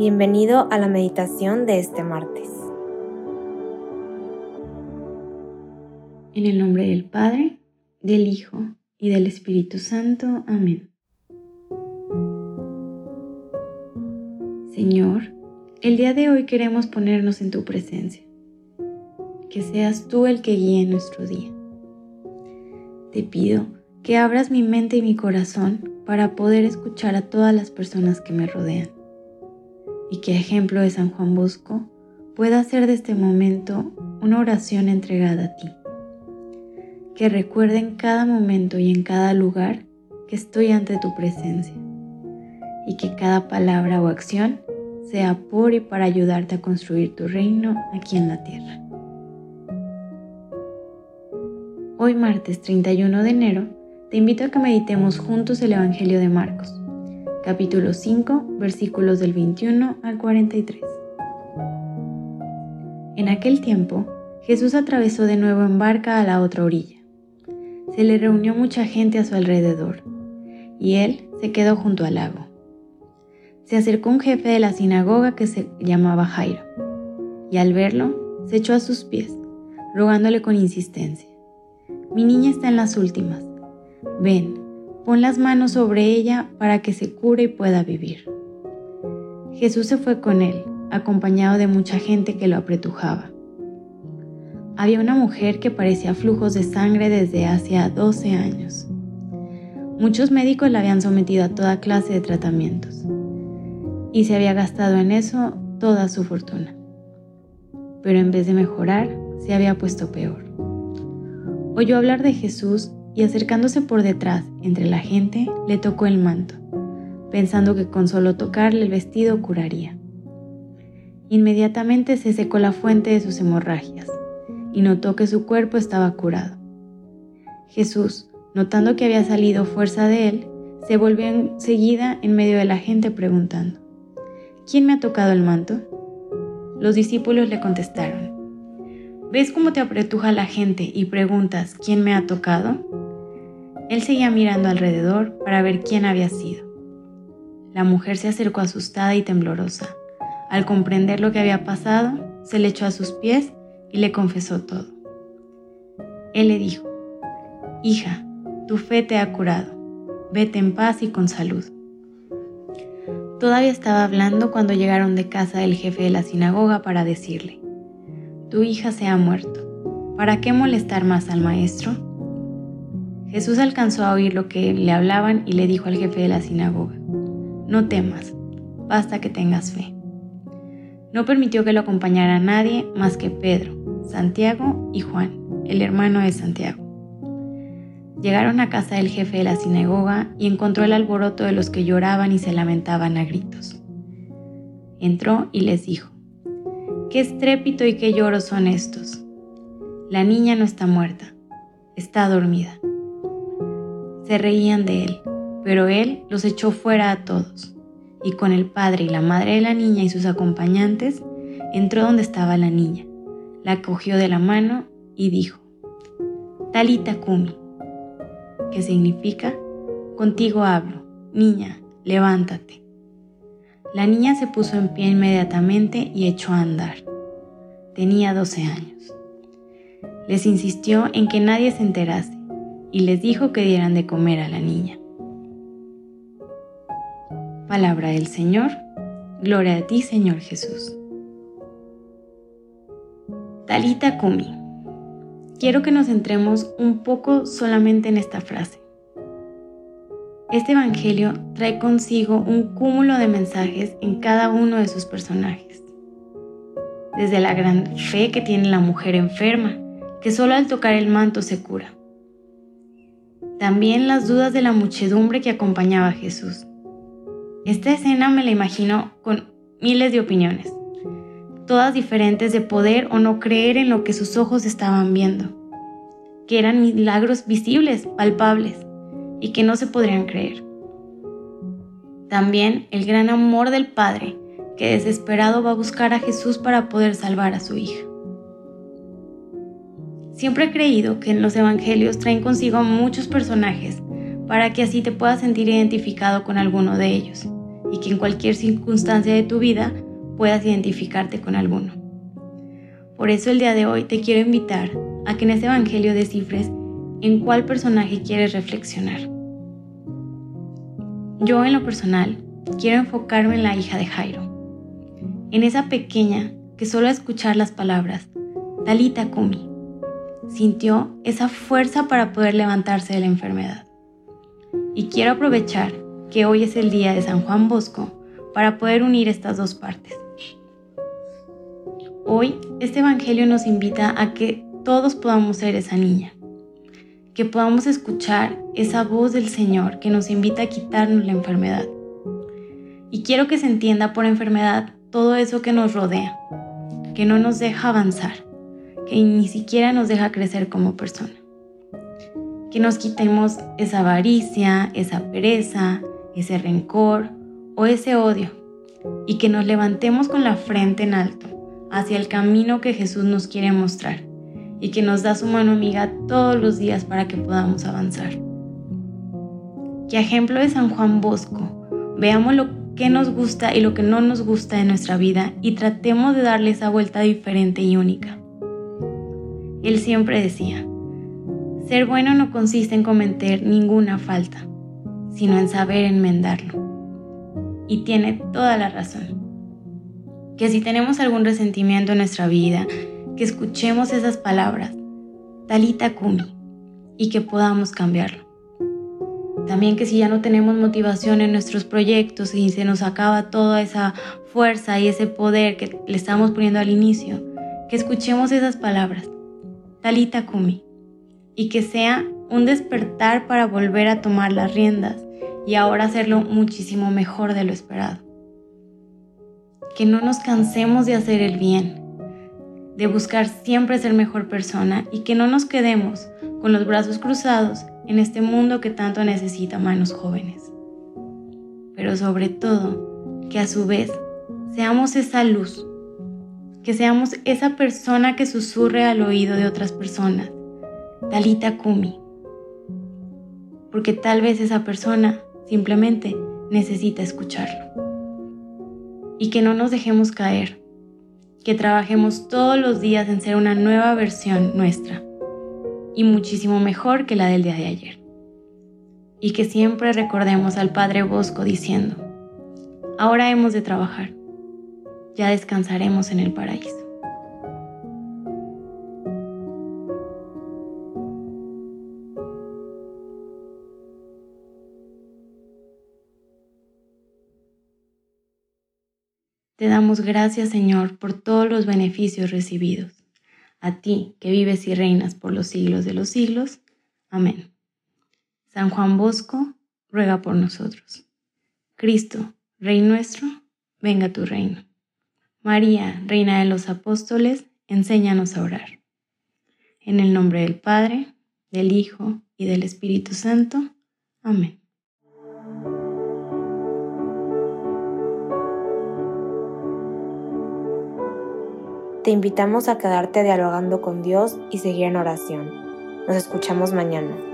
Bienvenido a la meditación de este martes. En el nombre del Padre, del Hijo y del Espíritu Santo. Amén. Señor, el día de hoy queremos ponernos en tu presencia. Que seas tú el que guíe nuestro día. Te pido que abras mi mente y mi corazón para poder escuchar a todas las personas que me rodean y que ejemplo de San Juan Bosco pueda hacer de este momento una oración entregada a ti. Que recuerde en cada momento y en cada lugar que estoy ante tu presencia y que cada palabra o acción sea por y para ayudarte a construir tu reino aquí en la tierra. Hoy martes 31 de enero te invito a que meditemos juntos el Evangelio de Marcos capítulo 5, versículos del 21 al 43. En aquel tiempo, Jesús atravesó de nuevo en barca a la otra orilla. Se le reunió mucha gente a su alrededor, y él se quedó junto al lago. Se acercó un jefe de la sinagoga que se llamaba Jairo, y al verlo, se echó a sus pies, rogándole con insistencia, Mi niña está en las últimas, ven, Pon las manos sobre ella para que se cure y pueda vivir. Jesús se fue con él, acompañado de mucha gente que lo apretujaba. Había una mujer que parecía flujos de sangre desde hacía 12 años. Muchos médicos la habían sometido a toda clase de tratamientos y se había gastado en eso toda su fortuna. Pero en vez de mejorar, se había puesto peor. Oyó hablar de Jesús y acercándose por detrás entre la gente le tocó el manto, pensando que con solo tocarle el vestido curaría. Inmediatamente se secó la fuente de sus hemorragias y notó que su cuerpo estaba curado. Jesús, notando que había salido fuerza de él, se volvió enseguida en medio de la gente preguntando, ¿quién me ha tocado el manto? Los discípulos le contestaron, ¿ves cómo te apretuja la gente y preguntas, ¿quién me ha tocado? Él seguía mirando alrededor para ver quién había sido. La mujer se acercó asustada y temblorosa. Al comprender lo que había pasado, se le echó a sus pies y le confesó todo. Él le dijo, Hija, tu fe te ha curado. Vete en paz y con salud. Todavía estaba hablando cuando llegaron de casa del jefe de la sinagoga para decirle, Tu hija se ha muerto. ¿Para qué molestar más al maestro? Jesús alcanzó a oír lo que le hablaban y le dijo al jefe de la sinagoga, No temas, basta que tengas fe. No permitió que lo acompañara nadie más que Pedro, Santiago y Juan, el hermano de Santiago. Llegaron a casa del jefe de la sinagoga y encontró el alboroto de los que lloraban y se lamentaban a gritos. Entró y les dijo, ¿Qué estrépito y qué lloros son estos? La niña no está muerta, está dormida se reían de él, pero él los echó fuera a todos, y con el padre y la madre de la niña y sus acompañantes, entró donde estaba la niña, la cogió de la mano y dijo, Talita Kumi, que significa, contigo hablo, niña, levántate. La niña se puso en pie inmediatamente y echó a andar. Tenía 12 años. Les insistió en que nadie se enterase y les dijo que dieran de comer a la niña. Palabra del Señor, gloria a ti Señor Jesús. Talita Kumi. Quiero que nos centremos un poco solamente en esta frase. Este Evangelio trae consigo un cúmulo de mensajes en cada uno de sus personajes. Desde la gran fe que tiene la mujer enferma, que solo al tocar el manto se cura también las dudas de la muchedumbre que acompañaba a Jesús. Esta escena me la imagino con miles de opiniones, todas diferentes de poder o no creer en lo que sus ojos estaban viendo, que eran milagros visibles, palpables, y que no se podrían creer. También el gran amor del Padre, que desesperado va a buscar a Jesús para poder salvar a su hija. Siempre he creído que en los evangelios traen consigo muchos personajes para que así te puedas sentir identificado con alguno de ellos y que en cualquier circunstancia de tu vida puedas identificarte con alguno. Por eso el día de hoy te quiero invitar a que en este Evangelio descifres en cuál personaje quieres reflexionar. Yo en lo personal quiero enfocarme en la hija de Jairo, en esa pequeña que solo a escuchar las palabras, Talita Kumi, sintió esa fuerza para poder levantarse de la enfermedad. Y quiero aprovechar que hoy es el día de San Juan Bosco para poder unir estas dos partes. Hoy este Evangelio nos invita a que todos podamos ser esa niña, que podamos escuchar esa voz del Señor que nos invita a quitarnos la enfermedad. Y quiero que se entienda por enfermedad todo eso que nos rodea, que no nos deja avanzar, que ni siquiera nos deja crecer como persona. Que nos quitemos esa avaricia, esa pereza, ese rencor o ese odio y que nos levantemos con la frente en alto hacia el camino que Jesús nos quiere mostrar y que nos da su mano amiga todos los días para que podamos avanzar. Que ejemplo de San Juan Bosco, veamos lo que nos gusta y lo que no nos gusta de nuestra vida y tratemos de darle esa vuelta diferente y única. Él siempre decía, ser bueno no consiste en cometer ninguna falta, sino en saber enmendarlo. Y tiene toda la razón. Que si tenemos algún resentimiento en nuestra vida, que escuchemos esas palabras, talita kumi, y que podamos cambiarlo. También que si ya no tenemos motivación en nuestros proyectos y se nos acaba toda esa fuerza y ese poder que le estamos poniendo al inicio, que escuchemos esas palabras, talita kumi, y que sea un despertar para volver a tomar las riendas y ahora hacerlo muchísimo mejor de lo esperado. Que no nos cansemos de hacer el bien, de buscar siempre ser mejor persona y que no nos quedemos con los brazos cruzados en este mundo que tanto necesita manos jóvenes. Pero sobre todo, que a su vez seamos esa luz, que seamos esa persona que susurre al oído de otras personas, Talita Kumi, porque tal vez esa persona simplemente necesita escucharlo. Y que no nos dejemos caer, que trabajemos todos los días en ser una nueva versión nuestra. Y muchísimo mejor que la del día de ayer. Y que siempre recordemos al Padre Bosco diciendo, ahora hemos de trabajar, ya descansaremos en el paraíso. Te damos gracias, Señor, por todos los beneficios recibidos. A ti, que vives y reinas por los siglos de los siglos. Amén. San Juan Bosco, ruega por nosotros. Cristo, Rey nuestro, venga tu reino. María, Reina de los Apóstoles, enséñanos a orar. En el nombre del Padre, del Hijo y del Espíritu Santo. Amén. Te invitamos a quedarte dialogando con Dios y seguir en oración. Nos escuchamos mañana.